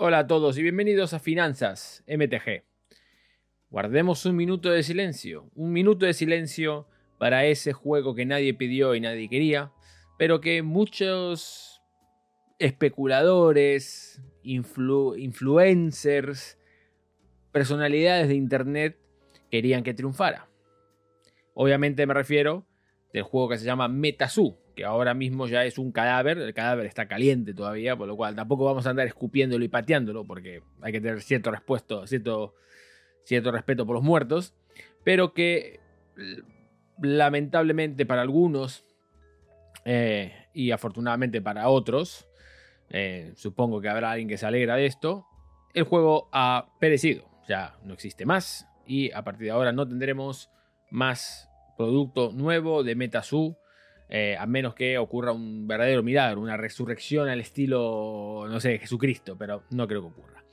Hola a todos y bienvenidos a Finanzas MTG. Guardemos un minuto de silencio, un minuto de silencio para ese juego que nadie pidió y nadie quería, pero que muchos especuladores, influencers, personalidades de Internet querían que triunfara. Obviamente me refiero del juego que se llama Metazoo, que ahora mismo ya es un cadáver, el cadáver está caliente todavía, por lo cual tampoco vamos a andar escupiéndolo y pateándolo, porque hay que tener cierto, cierto, cierto respeto por los muertos, pero que lamentablemente para algunos eh, y afortunadamente para otros, eh, supongo que habrá alguien que se alegra de esto, el juego ha perecido, ya no existe más y a partir de ahora no tendremos más producto nuevo de MetaZoo eh, a menos que ocurra un verdadero milagro, una resurrección al estilo, no sé, Jesucristo, pero no creo que ocurra.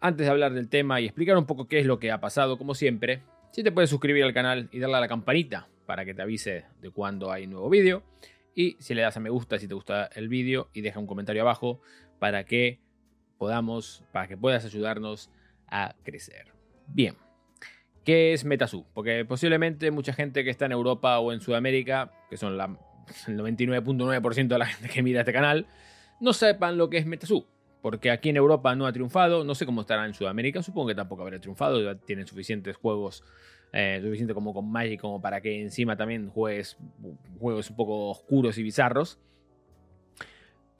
Antes de hablar del tema y explicar un poco qué es lo que ha pasado, como siempre, si te puedes suscribir al canal y darle a la campanita para que te avise de cuando hay nuevo vídeo. Y si le das a me gusta si te gusta el vídeo y deja un comentario abajo para que podamos, para que puedas ayudarnos a crecer. Bien. ¿Qué es MetaZoo? Porque posiblemente mucha gente que está en Europa o en Sudamérica, que son la, el 99.9% de la gente que mira este canal, no sepan lo que es MetaZoo. Porque aquí en Europa no ha triunfado, no sé cómo estará en Sudamérica, supongo que tampoco habrá triunfado, ya tienen suficientes juegos, eh, suficiente como con Magic como para que encima también juegues juegos un poco oscuros y bizarros.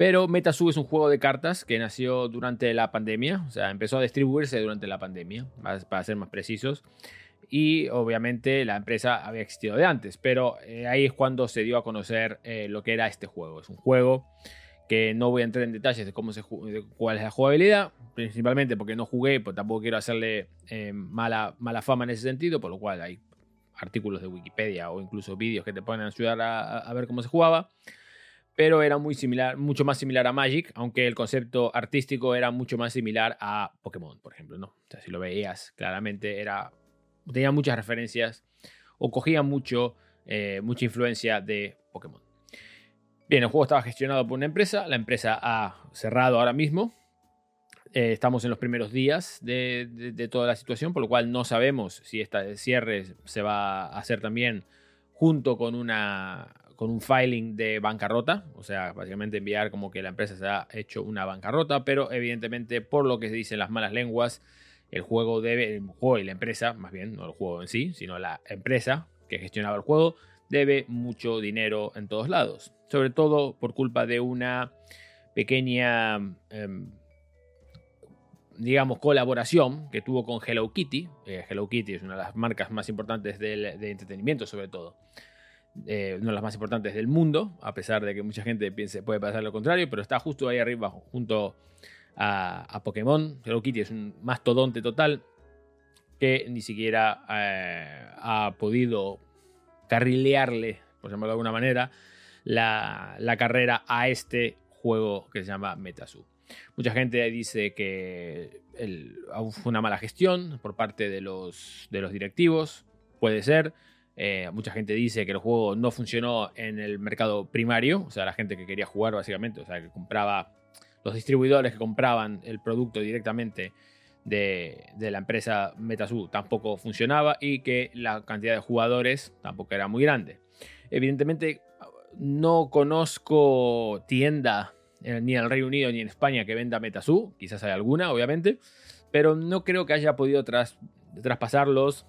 Pero MetaZoo es un juego de cartas que nació durante la pandemia, o sea, empezó a distribuirse durante la pandemia, para ser más precisos. Y obviamente la empresa había existido de antes, pero eh, ahí es cuando se dio a conocer eh, lo que era este juego. Es un juego que no voy a entrar en detalles de cómo se cuál es la jugabilidad, principalmente porque no jugué, pues tampoco quiero hacerle eh, mala, mala fama en ese sentido, por lo cual hay artículos de Wikipedia o incluso vídeos que te pueden ayudar a ver cómo se jugaba pero era muy similar, mucho más similar a Magic, aunque el concepto artístico era mucho más similar a Pokémon, por ejemplo, ¿no? O si lo veías, claramente era, tenía muchas referencias o cogía mucho, eh, mucha influencia de Pokémon. Bien, el juego estaba gestionado por una empresa, la empresa ha cerrado ahora mismo, eh, estamos en los primeros días de, de, toda la situación, por lo cual no sabemos si este cierre se va a hacer también junto con una con un filing de bancarrota, o sea, básicamente enviar como que la empresa se ha hecho una bancarrota, pero evidentemente por lo que se dicen las malas lenguas, el juego debe, el juego y la empresa, más bien, no el juego en sí, sino la empresa que gestionaba el juego, debe mucho dinero en todos lados, sobre todo por culpa de una pequeña, em, digamos, colaboración que tuvo con Hello Kitty. Eh, Hello Kitty es una de las marcas más importantes de entretenimiento, sobre todo. Eh, una de las más importantes del mundo, a pesar de que mucha gente piense puede pasar lo contrario, pero está justo ahí arriba junto a, Pokémon. Hello Kitty es un mastodonte total que ni siquiera eh, ha podido carrilearle, por llamarlo de alguna manera, la, carrera a este juego que se llama Metazoo. Mucha gente dice que fue una mala gestión por parte de los, de los directivos, puede ser. Eh, mucha gente dice que el juego no funcionó en el mercado primario, o sea, la gente que quería jugar básicamente, o sea, que compraba, los distribuidores que compraban el producto directamente de, la empresa Metazoo tampoco funcionaba y que la cantidad de jugadores tampoco era muy grande. Evidentemente, no conozco tienda eh, ni en el Reino Unido ni en España que venda Metazoo, quizás hay alguna, obviamente, pero no creo que haya podido traspasarlos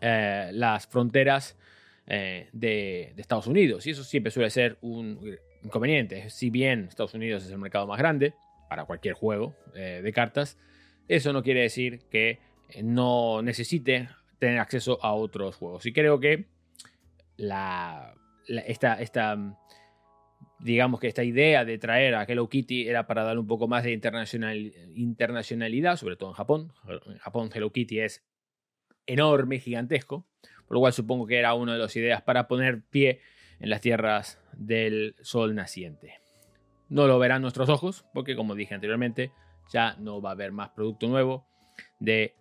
eh, las fronteras eh, de, Estados Unidos. Y eso siempre suele ser un inconveniente. Si bien Estados Unidos es el mercado más grande para cualquier juego eh, de cartas, eso no quiere decir que no necesite tener acceso a otros juegos. Y creo que esta, digamos que esta idea de traer a Hello Kitty era para dar un poco más de internacional, internacionalidad, sobre todo en Japón. En Japón Hello Kitty es enorme, gigantesco, por lo cual supongo que era una de las ideas para poner pie en las tierras del sol naciente. No lo verán nuestros ojos, porque como dije anteriormente, ya no va a haber más producto nuevo de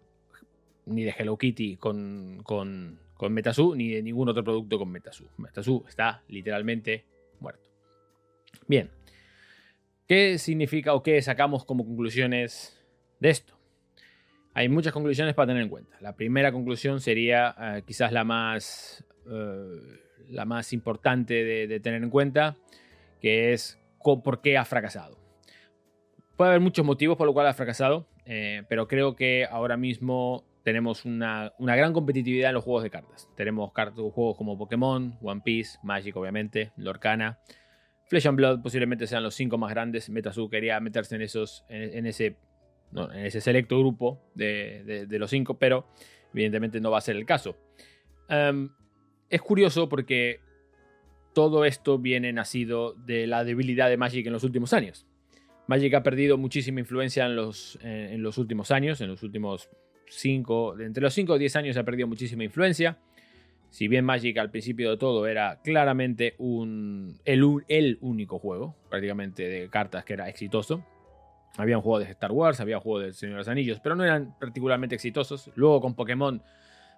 ni de Hello Kitty con, con, con Metazoo, ni de ningún otro producto con Metazoo. Metazoo está literalmente muerto. Bien. ¿Qué significa o qué sacamos como conclusiones de esto? Hay muchas conclusiones para tener en cuenta. La primera conclusión sería eh, quizás la más, eh, la más importante de, tener en cuenta, que es por qué ha fracasado. Puede haber muchos motivos por los cuales ha fracasado, eh, pero creo que ahora mismo tenemos una, gran competitividad en los juegos de cartas. Tenemos juegos como Pokémon, One Piece, Magic obviamente, Lorcana, Flesh and Blood posiblemente sean los cinco más grandes. Metazu quería meterse en esos, en, ese, en ese selecto grupo de, los cinco, pero evidentemente no va a ser el caso. Es curioso porque todo esto viene nacido de la debilidad de Magic en los últimos años. Magic ha perdido muchísima influencia en los, en los últimos años, en los últimos 5, entre los 5 o 10 años ha perdido muchísima influencia. Si bien Magic al principio de todo era claramente un, el, único juego, prácticamente de cartas que era exitoso. Había un juego de Star Wars, había un juego de Señor de los Anillos, pero no eran particularmente exitosos. Luego con Pokémon,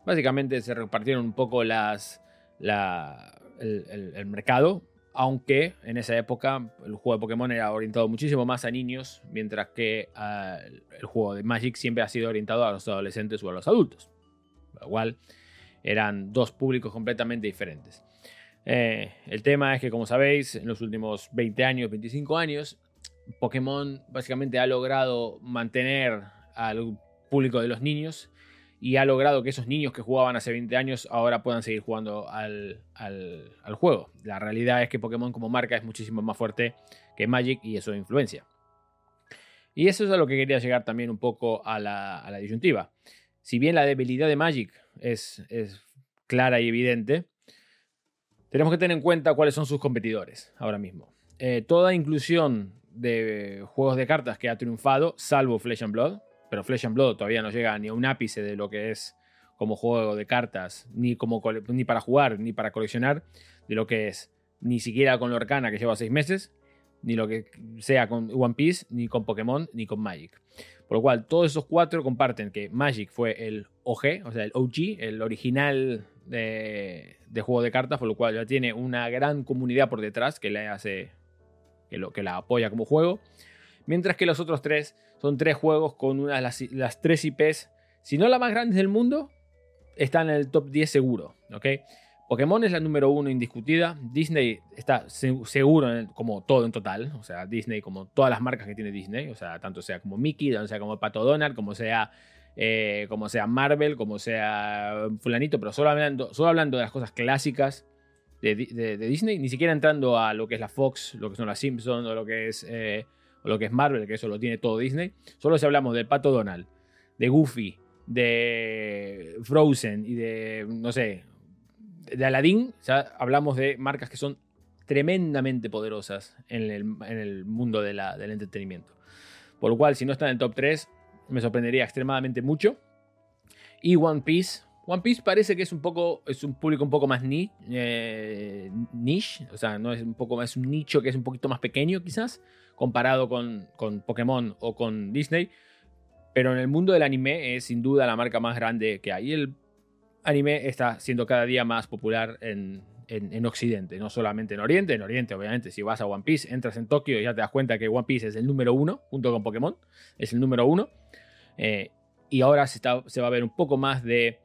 básicamente se repartieron un poco las, el, mercado, aunque en esa época el juego de Pokémon era orientado muchísimo más a niños, mientras que ah, el juego de Magic siempre ha sido orientado a los adolescentes o a los adultos. Lo eran dos públicos completamente diferentes. Eh, el tema es que, como sabéis, en los últimos 20 años, 25 años, Pokémon básicamente ha logrado mantener al público de los niños y ha logrado que esos niños que jugaban hace 20 años ahora puedan seguir jugando al, juego. La realidad es que Pokémon como marca es muchísimo más fuerte que Magic y eso influencia. Y eso es a lo que quería llegar también un poco a la, a la disyuntiva. Si bien la debilidad de Magic es, clara y evidente, tenemos que tener en cuenta cuáles son sus competidores ahora mismo. Eh, toda inclusión de juegos de cartas que ha triunfado, salvo Flesh and Blood, pero Flesh and Blood todavía no llega ni a un ápice de lo que es como juego de cartas, ni, como, ni para jugar, ni para coleccionar, de lo que es ni siquiera con Lorcana que lleva seis meses, ni lo que sea con One Piece, ni con Pokémon, ni con Magic. Por lo cual, todos esos cuatro comparten que Magic fue el OG, o sea, el OG, el original de, juego de cartas, por lo cual ya tiene una gran comunidad por detrás que le hace que, lo, que la apoya como juego. Mientras que los otros tres son tres juegos con una de las, tres IPs, si no la más grandes del mundo, están en el top 10 seguro. ¿ok? Pokémon es la número uno indiscutida. Disney está seguro como todo en total. O sea, Disney como todas las marcas que tiene Disney. O sea, tanto sea como Mickey, tanto sea como Pato Donald, como sea, eh, como sea Marvel, como sea fulanito. Pero solo hablando, solo hablando de las cosas clásicas de, Disney. Ni siquiera entrando a lo que es la Fox, lo que son las Simpsons o lo que es, eh, lo que es Marvel, que eso lo tiene todo Disney. Solo si hablamos de Pato Donald, de Goofy, de Frozen y de, no sé, de Aladdin, ya hablamos de marcas que son tremendamente poderosas en el, mundo del entretenimiento. Por lo cual, si no está en el top 3, me sorprendería extremadamente mucho. Y One Piece. One Piece parece que es un poco. Es un público un poco más eh, niche. O sea, no es un poco más un nicho que es un poquito más pequeño, quizás. Comparado con, con Pokémon o con Disney. Pero en el mundo del anime es sin duda la marca más grande que hay. El anime está siendo cada día más popular en, Occidente, no solamente en Oriente. En Oriente, obviamente, si vas a One Piece, entras en Tokio y ya te das cuenta que One Piece es el número uno, junto con Pokémon, es el número uno. Eh, y ahora se, está, se, va a ver un poco más de.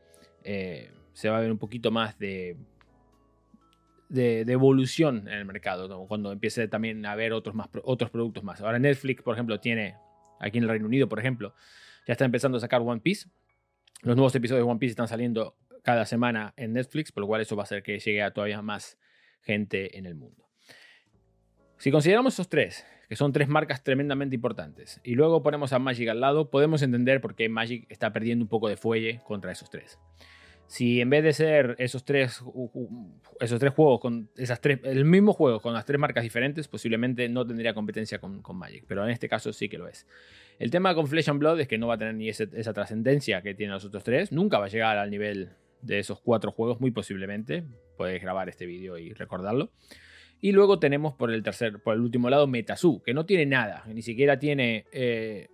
Eh, se va a ver un poquito más de, de, evolución en el mercado, cuando empiece también a haber otros, más, otros productos más. Ahora Netflix, por ejemplo, tiene, aquí en el Reino Unido, por ejemplo, ya está empezando a sacar One Piece. Los nuevos episodios de One Piece están saliendo cada semana en Netflix, por lo cual eso va a hacer que llegue a todavía más gente en el mundo. Si consideramos esos tres, que son tres marcas tremendamente importantes, y luego ponemos a Magic al lado, podemos entender por qué Magic está perdiendo un poco de fuelle contra esos tres. Si en vez de ser esos tres, esos tres juegos con esas tres, el mismo juego con las tres marcas diferentes, posiblemente no tendría competencia con, Magic, pero en este caso sí que lo es. El tema con Flesh and Blood es que no va a tener ni esa trascendencia que tienen los otros tres, nunca va a llegar al nivel de esos cuatro juegos, muy posiblemente. Puedes grabar este vídeo y recordarlo. Y luego tenemos por el tercer, por el último lado, Metasu, que no tiene nada, ni siquiera tiene. Eh,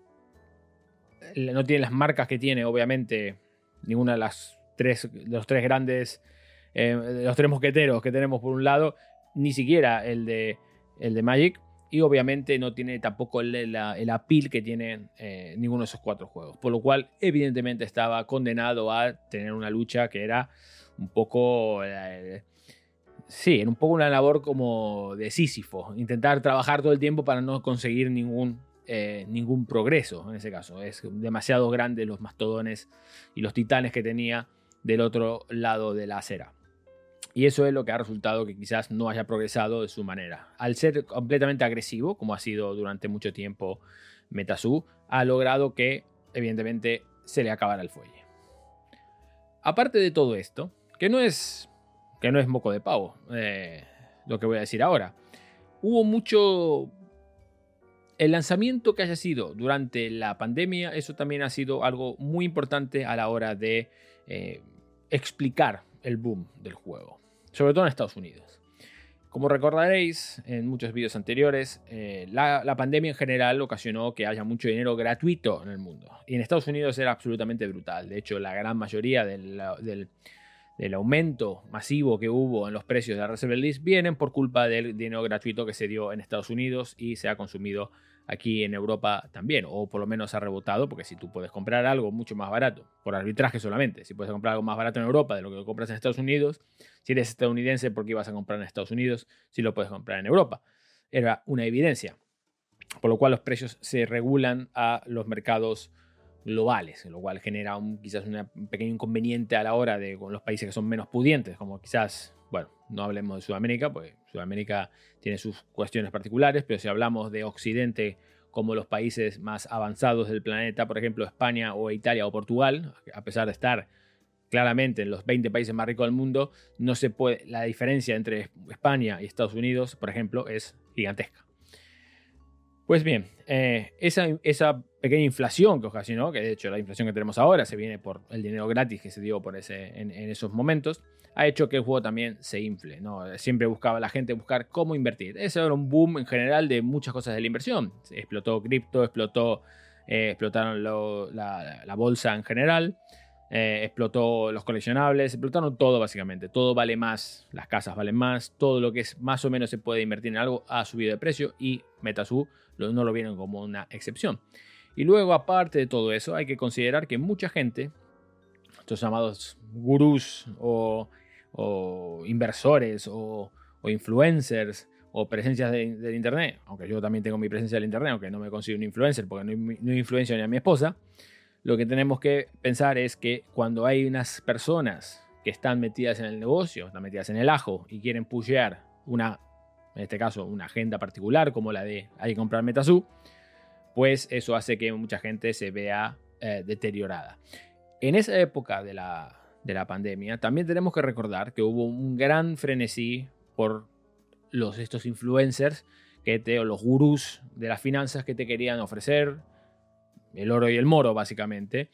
no tiene las marcas que tiene, obviamente, ninguna de las tres, los tres grandes, eh, los tres mosqueteros que tenemos por un lado, ni siquiera el de, el de Magic, y obviamente no tiene tampoco el, el appeal que tienen eh, ninguno de esos cuatro juegos. Por lo cual, evidentemente, estaba condenado a tener una lucha que era un poco. Eh, sí, era un poco una labor como de Sísifo. Intentar trabajar todo el tiempo para no conseguir ningún, ningún progreso en ese caso. Es demasiado grande los mastodones y los titanes que tenía del otro lado de la acera. Y eso es lo que ha resultado que quizás no haya progresado de su manera. Al ser completamente agresivo, como ha sido durante mucho tiempo Metasu, ha logrado que, evidentemente, se le acabara el fuelle. Aparte de todo esto, que no es, que no es moco de pavo, eh, lo que voy a decir ahora, hubo mucho... El lanzamiento que haya sido durante la pandemia, eso también ha sido algo muy importante a la hora de eh, explicar el boom del juego sobre todo en Estados Unidos. Como recordaréis en muchos vídeos anteriores, eh, la, pandemia en general ocasionó que haya mucho dinero gratuito en el mundo. Y en Estados Unidos era absolutamente brutal. De hecho, la gran mayoría del, aumento masivo que hubo en los precios de la Reserve List vienen por culpa del dinero gratuito que se dio en Estados Unidos y se ha consumido aquí en Europa también, o por lo menos ha rebotado, porque si tú puedes comprar algo mucho más barato, por arbitraje solamente, si puedes comprar algo más barato en Europa de lo que compras en Estados Unidos, si eres estadounidense, ¿por qué ibas a comprar en Estados Unidos si lo puedes comprar en Europa? Era una evidencia. Por lo cual los precios se regulan a los mercados globales, lo cual genera un, quizás un pequeño inconveniente a la hora de con los países que son menos pudientes, como quizás, bueno, no hablemos de Sudamérica, porque Sudamérica tiene sus cuestiones particulares, pero si hablamos de Occidente como los países más avanzados del planeta, por ejemplo España o Italia o Portugal, a pesar de estar claramente en los 20 países más ricos del mundo, no se puede, la diferencia entre España y Estados Unidos, por ejemplo, es gigantesca. Pues bien, eh, esa, pequeña inflación que ocasionó, que de hecho la inflación que tenemos ahora se viene por el dinero gratis que se dio por ese, en, esos momentos, ha hecho que el juego también se infle. ¿no? Siempre buscaba la gente buscar cómo invertir. Ese era un boom en general de muchas cosas de la inversión. Explotó cripto, explotó, eh, explotaron la, la, bolsa en general. Eh, explotó los coleccionables, explotaron todo básicamente. Todo vale más, las casas valen más, todo lo que es más o menos se puede invertir en algo ha subido de precio y Metasu no lo vieron como una excepción. Y luego, aparte de todo eso, hay que considerar que mucha gente, estos llamados gurús o, inversores o, influencers o presencias del Internet, aunque yo también tengo mi presencia del Internet, aunque no me considero un influencer porque no, no influencio ni a mi esposa, lo que tenemos que pensar es que cuando hay unas personas que están metidas en el negocio, están metidas en el ajo y quieren pushear una, en este caso, una agenda particular como la de hay que comprar Metasu, pues eso hace que mucha gente se vea eh, deteriorada. En esa época de la, de la pandemia, también tenemos que recordar que hubo un gran frenesí por los, estos influencers que te, o los gurús de las finanzas que te querían ofrecer el oro y el moro, básicamente,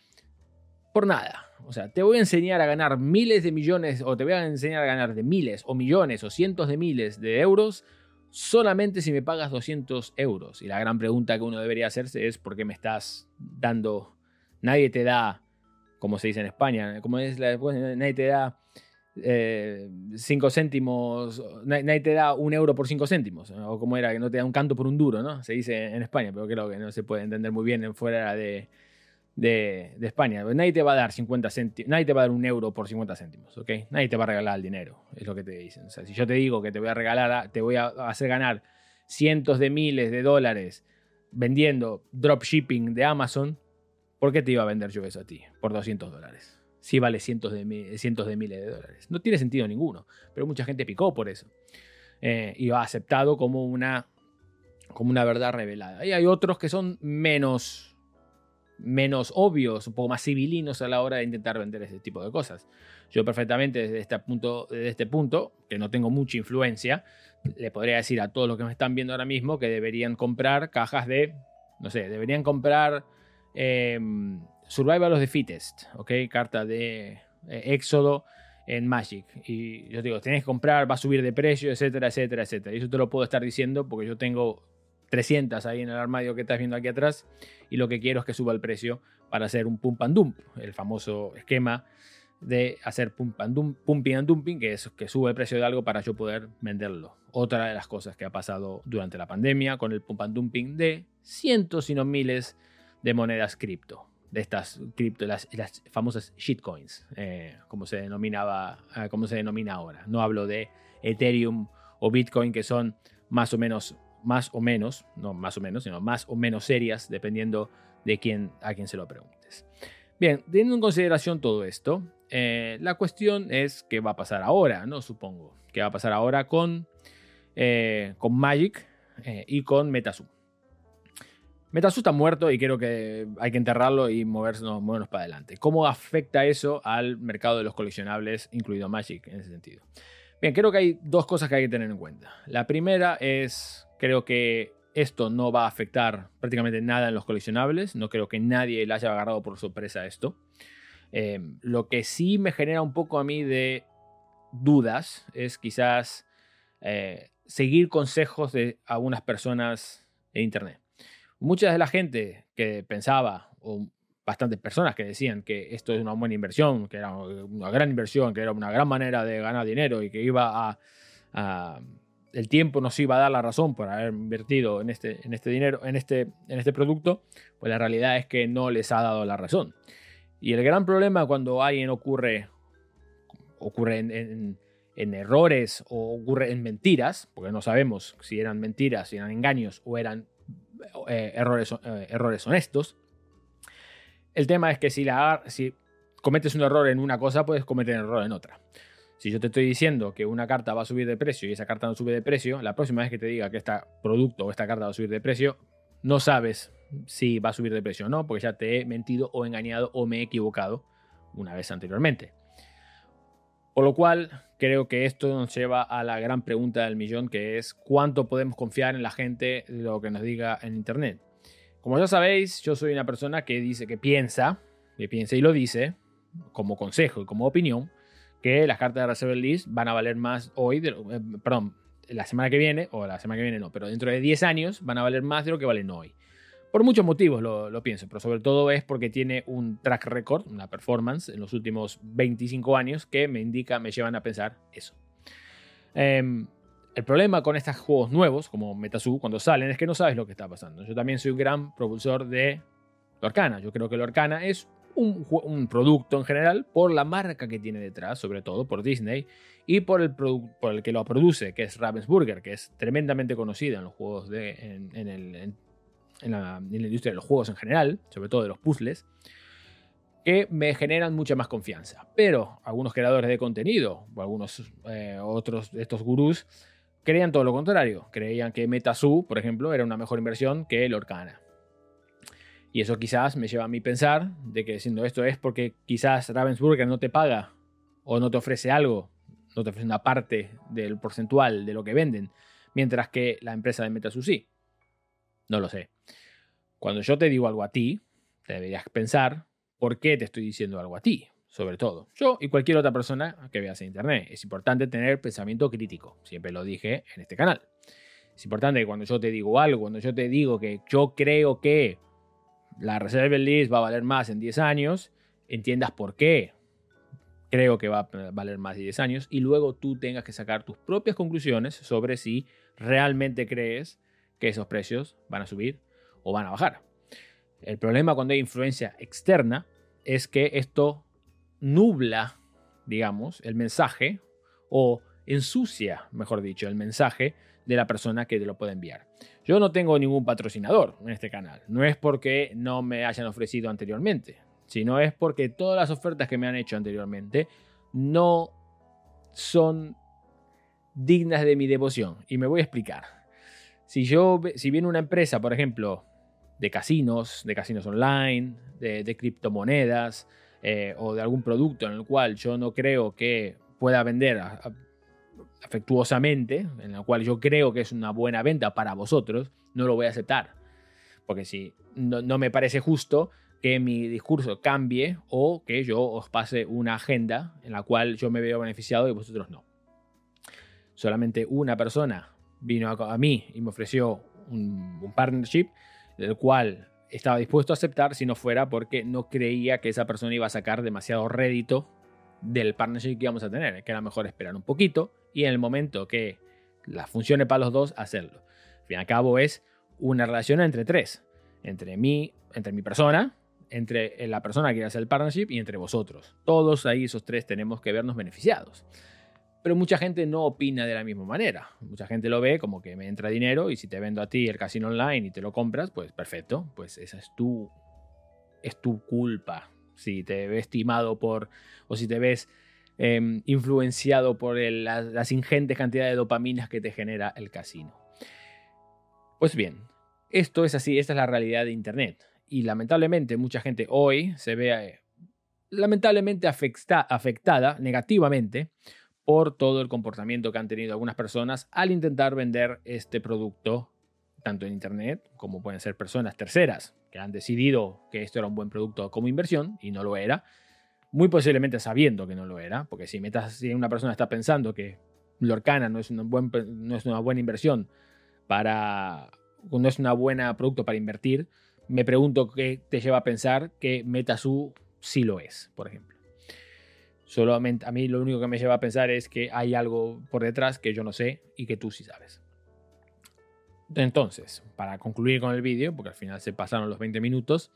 por nada. O sea, te voy a enseñar a ganar miles de millones, o te voy a enseñar a ganar de miles, o millones, o cientos de miles de euros, solamente si me pagas 200 euros. Y la gran pregunta que uno debería hacerse es, ¿por qué me estás dando? Nadie te da, como se dice en España, como es la, nadie te da 5 eh, céntimos, nadie te da un euro por 5 céntimos, o como era, que no te da un canto por un duro, ¿no? Se dice en España, pero creo que no se puede entender muy bien fuera de, de, España. Nadie te va a dar 50 céntimos, nadie te va a dar un euro por 50 céntimos, ¿ok? Nadie te va a regalar el dinero, es lo que te dicen. Si yo te digo que te voy a regalar, te voy a hacer ganar cientos de miles de dólares vendiendo dropshipping de Amazon, ¿por qué te iba a vender yo eso a ti por 200 dólares? sí vale cientos de, cientos de miles de dólares. No tiene sentido ninguno, pero mucha gente picó por eso. Eh, y ha aceptado como una, como una verdad revelada. Y hay otros que son menos, menos obvios, un poco más civilinos a la hora de intentar vender ese tipo de cosas. Yo perfectamente desde este punto, desde este punto que no tengo mucha influencia, le podría decir a todos los que me están viendo ahora mismo que deberían comprar cajas de, no sé, deberían comprar... Em, Survival of the Fittest, ¿ok? Carta de eh, Éxodo en Magic. Y yo digo, tenés que comprar, va a subir de precio, etcétera, etcétera, etcétera. Y eso te lo puedo estar diciendo porque yo tengo 300 ahí en el armario que estás viendo aquí atrás y lo que quiero es que suba el precio para hacer un pump and dump, el famoso esquema de hacer pumping and dumping, que es que sube el precio de algo para yo poder venderlo. Otra de las cosas que ha pasado durante la pandemia con el pump and dumping de cientos y no miles de monedas cripto, de estas cripto, las, famosas shitcoins, eh, como se denominaba, eh, como se denomina ahora. No hablo de Ethereum o Bitcoin que son más o menos, más o menos, no más o menos, sino más o menos serias, dependiendo de quién, a quién se lo preguntes. Bien, teniendo en consideración todo esto, eh, la cuestión es qué va a pasar ahora, ¿no? Supongo. ¿Qué va a pasar ahora con, eh, con Magic eh, y con Metasu? Metasu está muerto y creo que hay que enterrarlo y movernos, movernos para adelante. ¿Cómo afecta eso al mercado de los coleccionables, incluido Magic en ese sentido? Bien, creo que hay dos cosas que hay que tener en cuenta. La primera es, creo que esto no va a afectar prácticamente nada en los coleccionables. No creo que nadie le haya agarrado por sorpresa esto. Em, lo que sí me genera un poco a mí de dudas es quizás eh, seguir consejos de algunas personas en Internet. Mucha de la gente que pensaba, o bastantes personas que decían que esto es una buena inversión, que era una gran inversión, que era una gran manera de ganar dinero y que iba a el tiempo nos iba a dar la razón por haber invertido en este, en este dinero, en este, en este producto, pues la realidad es que no les ha dado la razón. Y el gran problema cuando alguien ocurre, ocurre en, errores o ocurre en mentiras, porque no sabemos si eran mentiras, si eran engaños o eran eh, errores, eh, errores honestos. El tema es que si, la, si cometes un error en una cosa, puedes cometer un error en otra. Si yo te estoy diciendo que una carta va a subir de precio y esa carta no sube de precio, la próxima vez que te diga que este producto o esta carta va a subir de precio, no sabes si va a subir de precio o no, porque ya te he mentido o engañado o me he equivocado una vez anteriormente. Por lo cual, creo que esto nos lleva a la gran pregunta del millón, que es cuánto podemos confiar en la gente lo que nos diga en Internet. Como ya sabéis, yo soy una persona que dice que piensa, que piensa y lo dice, como consejo y como opinión, que las cartas de Reserve List van a valer más hoy, eh, perdón, la semana que viene, o la semana que viene no, pero dentro de 10 años van a valer más de lo que valen hoy. Por muchos motivos lo, pienso, pero sobre todo es porque tiene un track record, una performance en los últimos 25 años que me indica, me llevan a pensar eso. Em, el problema con estos juegos nuevos, como Metasu, cuando salen, es que no sabes lo que está pasando. Yo también soy un gran propulsor de Lorcana. Yo creo que Lorcana es un, producto en general por la marca que tiene detrás, sobre todo por Disney, y por el, por el que lo produce, que es Ravensburger, que es tremendamente conocido en los juegos en, la, industria de los juegos en general, sobre todo de los puzzles, que me generan mucha más confianza. Pero algunos creadores de contenido, o algunos eh, otros de estos gurús, creían todo lo contrario. Creían que MetaSu, por ejemplo, era una mejor inversión que Lorcana. Y eso quizás me lleva a mí pensar de que siendo esto es porque quizás Ravensburger no te paga o no te ofrece algo, no te ofrece una parte del porcentual de lo que venden, mientras que la empresa de Metasu. No lo sé. Cuando yo te digo algo a ti, te deberías pensar por qué te estoy diciendo algo a ti, sobre todo. Yo y cualquier otra persona que veas en internet. Es importante tener pensamiento crítico. Siempre lo dije en este canal. Es importante que cuando yo te digo algo, cuando yo te digo que yo creo que la Reserve List va a valer más en 10 años, entiendas por qué creo que va a valer más de 10 años y luego tú tengas que sacar tus propias conclusiones sobre si realmente crees que esos precios van a subir o van a bajar. El problema cuando hay influencia externa es que esto nubla, digamos, el mensaje o ensucia, mejor dicho, el mensaje de la persona que te lo puede enviar. Yo no tengo ningún patrocinador en este canal. No es porque no me hayan ofrecido anteriormente, sino es porque todas las ofertas que me han hecho anteriormente no son dignas de mi devoción. Y me voy a explicar. Si yo, si viene una empresa, por ejemplo, de casinos, de casinos online, de, criptomonedas eh, o de algún producto en el cual yo no creo que pueda vender afectuosamente, en la cual yo creo que es una buena venta para vosotros, no lo voy a aceptar. Porque si no, me parece justo que mi discurso cambie o que yo os pase una agenda en la cual yo me veo beneficiado y vosotros no. Solamente una persona vino a, mí y me ofreció un, un partnership del cual estaba dispuesto a aceptar si no fuera porque no creía que esa persona iba a sacar demasiado rédito del partnership que íbamos a tener, que era mejor esperar un poquito y en el momento que la funcione para los dos, hacerlo. Al fin y al cabo es una relación entre tres, entre mí, entre mi persona, entre la persona que quiere hacer el partnership y entre vosotros. Todos ahí, esos tres, tenemos que vernos beneficiados. Pero mucha gente no opina de la misma manera. Mucha gente lo ve como que me entra dinero y si te vendo a ti el casino online y te lo compras, pues perfecto, pues esa es tu, es tu culpa. Si te ves estimado por, o si te ves em, influenciado por las ingentes cantidades de dopaminas que te genera el casino. Pues bien, esto es así, esta es la realidad de Internet. Y lamentablemente mucha gente hoy se ve eh, lamentablemente afectada negativamente por todo el comportamiento que han tenido algunas personas al intentar vender este producto tanto en Internet como pueden ser personas terceras que han decidido que esto era un buen producto como inversión y no lo era, muy posiblemente sabiendo que no lo era, porque si, metas, si una persona está pensando que Lorcana no es, un buen, no es una buena inversión para, no es una buena producto para invertir, me pregunto qué te lleva a pensar que MetaSu sí lo es, por ejemplo. Solamente a mí lo único que me lleva a pensar es que hay algo por detrás que yo no sé y que tú sí sabes. Entonces, para concluir con el vídeo, porque al final se pasaron los 20 minutos,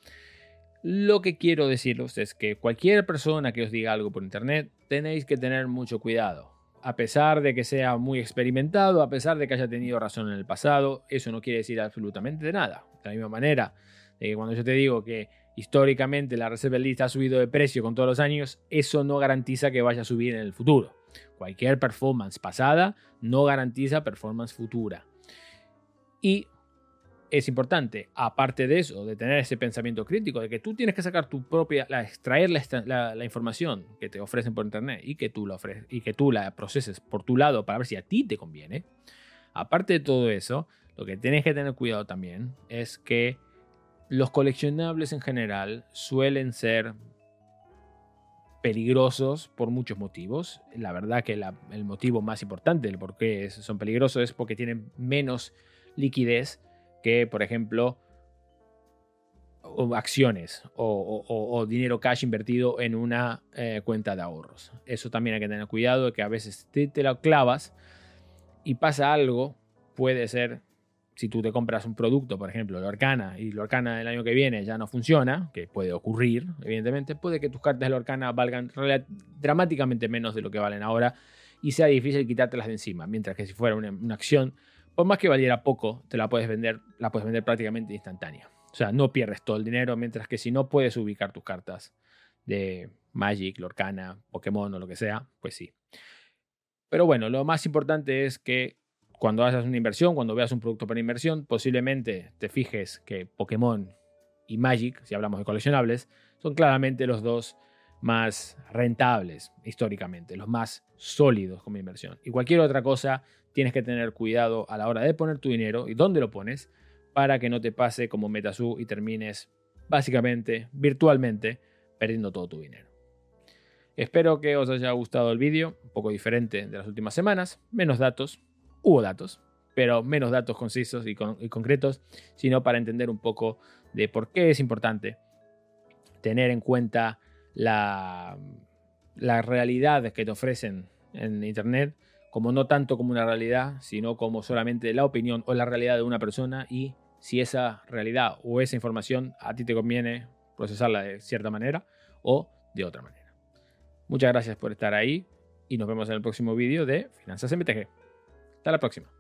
lo que quiero deciros es que cualquier persona que os diga algo por internet, tenéis que tener mucho cuidado. A pesar de que sea muy experimentado, a pesar de que haya tenido razón en el pasado, eso no quiere decir absolutamente nada. De la misma manera, cuando yo te digo que históricamente la Reserve List ha subido de precio con todos los años, eso no garantiza que vaya a subir en el futuro. Cualquier performance pasada no garantiza performance futura. Y es importante, aparte de eso, de tener ese pensamiento crítico, de que tú tienes que sacar tu propia, la, extraer la, información que te ofrecen por internet y que, tú la proceses por tu lado para ver si a ti te conviene. Aparte de todo eso, lo que tienes que tener cuidado también es que los coleccionables en general suelen ser peligrosos por muchos motivos. La verdad que el motivo más importante del por qué son peligrosos es porque tienen menos liquidez que, por ejemplo, acciones o, dinero cash invertido en una eh, cuenta de ahorros. Eso también hay que tener cuidado, que a veces te, te lo clavas y pasa algo, puede ser si tú te compras un producto, por ejemplo, Lorcana, y Lorcana del año que viene ya no funciona, que puede ocurrir, evidentemente, puede que tus cartas de Lorcana valgan dramáticamente menos de lo que valen ahora y sea difícil quitártelas de encima. Mientras que si fuera una, acción, por más que valiera poco, te la puedes vender, la puedes vender prácticamente instantánea. O sea, no pierdes todo el dinero, mientras que si no puedes ubicar tus cartas de Magic, Lorcana, Pokémon o lo que sea, pues sí. Pero bueno, lo más importante es que cuando hagas una inversión, cuando veas un producto para inversión, posiblemente te fijes que Pokémon y Magic, si hablamos de coleccionables, son claramente los dos más rentables históricamente, los más sólidos como inversión. Y cualquier otra cosa, tienes que tener cuidado a la hora de poner tu dinero y dónde lo pones para que no te pase como Metasu y termines básicamente, virtualmente, perdiendo todo tu dinero. Espero que os haya gustado el vídeo, un poco diferente de las últimas semanas, menos datos, hubo datos, pero menos datos concisos y, concretos, sino para entender un poco de por qué es importante tener en cuenta la, la realidad que te ofrecen en Internet, como no tanto como una realidad, sino como solamente la opinión o la realidad de una persona y si esa realidad o esa información a ti te conviene procesarla de cierta manera o de otra manera. Muchas gracias por estar ahí y nos vemos en el próximo vídeo de Finanzas MTG. Hasta la próxima.